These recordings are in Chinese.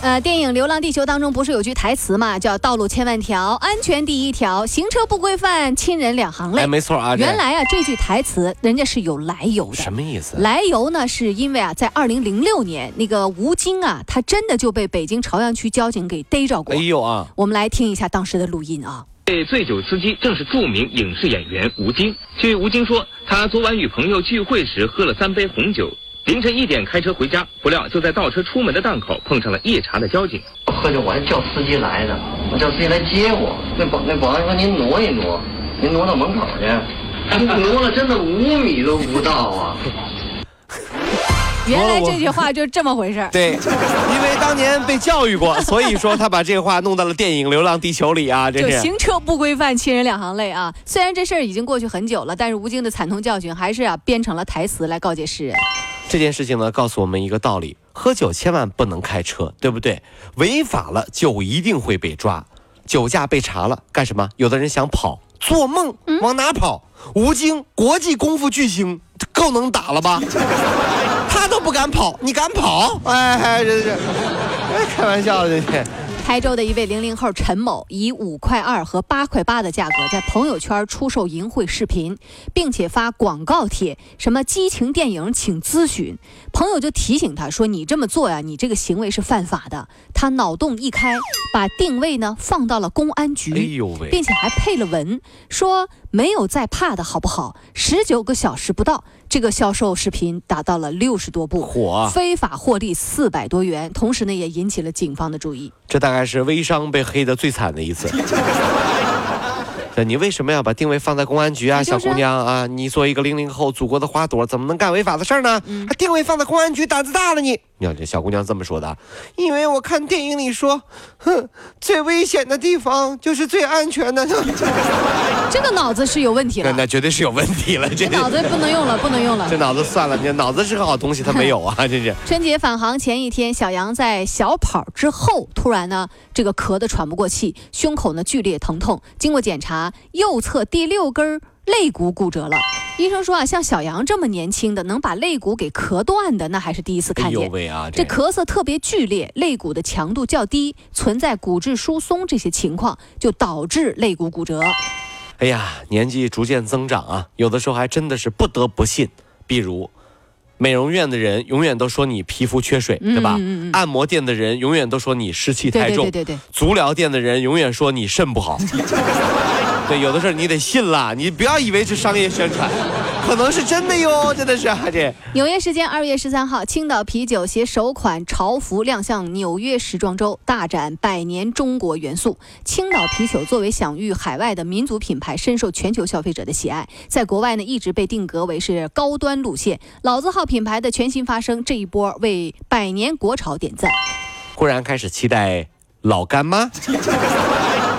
呃，电影《流浪地球》当中不是有句台词嘛，叫“道路千万条，安全第一条，行车不规范，亲人两行泪”。哎，没错啊。原来啊，这句台词人家是有来由的。什么意思？来由呢，是因为啊，在二零零六年，那个吴京啊，他真的就被北京朝阳区交警给逮着过。哎呦啊！我们来听一下当时的录音啊。这醉酒司机正是著名影视演员吴京。据吴京说，他昨晚与朋友聚会时喝了三杯红酒。凌晨一点开车回家，不料就在倒车出门的档口碰上了夜查的交警。喝酒我还叫司机来的，我叫司机来接我。那保那保安说您挪一挪，您挪到门口去。挪了真的五米都不到啊！原来这句话就这么回事对，因为当年被教育过，所以说他把这话弄到了电影《流浪地球》里啊。这是行车不规范，亲人两行泪啊。虽然这事儿已经过去很久了，但是吴京的惨痛教训还是啊编成了台词来告诫世人。这件事情呢，告诉我们一个道理：喝酒千万不能开车，对不对？违法了就一定会被抓，酒驾被查了干什么？有的人想跑，做梦，往哪跑？吴京，国际功夫巨星，够能打了吧？他都不敢跑，你敢跑？哎，这是，开玩笑这是。台州的一位零零后陈某以五块二和八块八的价格在朋友圈出售淫秽视频，并且发广告帖，什么激情电影请咨询。朋友就提醒他说：“你这么做呀，你这个行为是犯法的。”他脑洞一开，把定位呢放到了公安局，并且还配了文说：“没有在怕的好不好？”十九个小时不到。这个销售视频达到了六十多部，火，非法获利四百多元，同时呢也引起了警方的注意。这大概是微商被黑的最惨的一次。你为什么要把定位放在公安局啊，小姑娘啊？你作为一个零零后，祖国的花朵，怎么能干违法的事儿呢？还定位放在公安局，胆子大了你！你看这小姑娘这么说的，因为我看电影里说，哼，最危险的地方就是最安全的。这个脑子是有问题了，那绝对是有问题了，这脑子不能用了，不能用了。这脑子算了，你脑子是个好东西，他没有啊，这是。春节返航前一天，小杨在小跑之后，突然呢，这个咳得喘不过气，胸口呢剧烈疼痛，经过检查，右侧第六根肋骨骨折了。医生说啊，像小杨这么年轻的，能把肋骨给咳断的，那还是第一次看见。这咳嗽特别剧烈，肋骨的强度较低，存在骨质疏松这些情况，就导致肋骨骨折。哎呀，年纪逐渐增长啊，有的时候还真的是不得不信。比如，美容院的人永远都说你皮肤缺水，对吧？按摩店的人永远都说你湿气太重，对对对对。足疗店的人永远说你肾不好。对，有的事儿你得信了，你不要以为是商业宣传，可能是真的哟，真的是啊这。纽约时间二月十三号，青岛啤酒携首款潮服亮相纽约时装周，大展百年中国元素。青岛啤酒作为享誉海外的民族品牌，深受全球消费者的喜爱，在国外呢一直被定格为是高端路线。老字号品牌的全新发声，这一波为百年国潮点赞。忽然开始期待老干妈。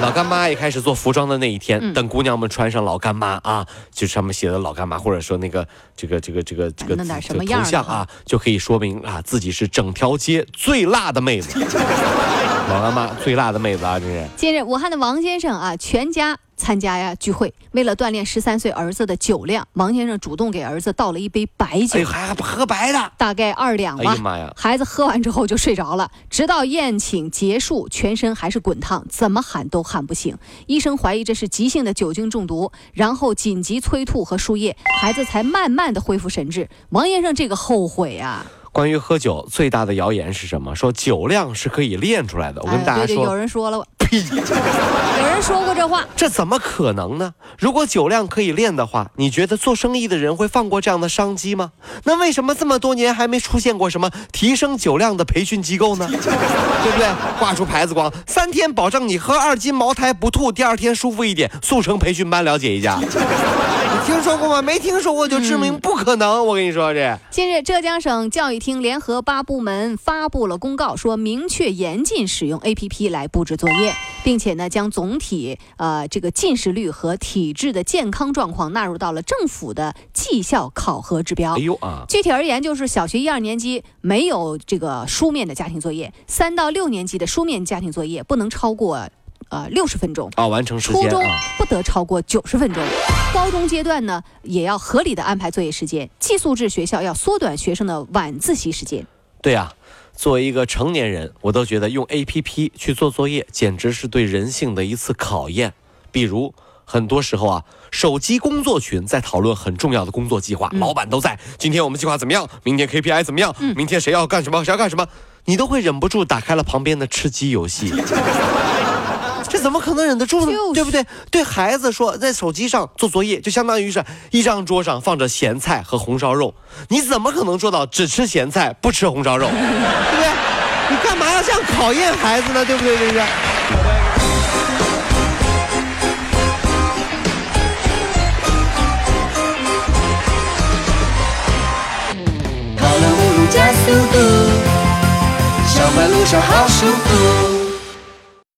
老干妈也开始做服装的那一天，等姑娘们穿上老干妈啊，就上面写的老干妈，或者说那个这个这个这个这个头像啊，就可以说明啊自己是整条街最辣的妹子。老干妈最辣的妹子啊，这是。近日，武汉的王先生啊，全家。参加呀聚会，为了锻炼十三岁儿子的酒量，王先生主动给儿子倒了一杯白酒，还喝白的，大概二两吧。哎呀妈呀！孩子喝完之后就睡着了，直到宴请结束，全身还是滚烫，怎么喊都喊不醒。医生怀疑这是急性的酒精中毒，然后紧急催吐和输液，孩子才慢慢的恢复神智。王先生这个后悔啊！关于喝酒最大的谣言是什么？说酒量是可以练出来的。我跟大家说，有人说了，呸！有人说过这话，这怎么可能呢？如果酒量可以练的话，你觉得做生意的人会放过这样的商机吗？那为什么这么多年还没出现过什么提升酒量的培训机构呢？对不对？挂出牌子光，三天保证你喝二斤茅台不吐，第二天舒服一点。速成培训班了解一下。听说过吗？没听说过就致命，不可能！我跟你说这。近日，浙江省教育厅联合八部门发布了公告，说明确严禁使用 APP 来布置作业，并且呢，将总体呃这个近视率和体质的健康状况纳入到了政府的绩效考核指标。哎呦啊！具体而言，就是小学一二年级没有这个书面的家庭作业，三到六年级的书面家庭作业不能超过。呃，六十分钟啊，完成时间。初中不得超过九十分钟，高中阶段呢，也要合理的安排作业时间。寄宿制学校要缩短学生的晚自习时间。对呀，作为一个成年人，我都觉得用 APP 去做作业，简直是对人性的一次考验。比如，很多时候啊，手机工作群在讨论很重要的工作计划，老板都在。今天我们计划怎么样？明天 KPI 怎么样？明天谁要干什么？谁要干什么？你都会忍不住打开了旁边的吃鸡游戏。这怎么可能忍得住呢？对不对？对孩子说，在手机上做作业，就相当于是一张桌上放着咸菜和红烧肉，你怎么可能做到只吃咸菜不吃红烧肉？对不对？你干嘛要这样考验孩子呢？对不对？这是。跑了五路加速度，上班路上好舒服。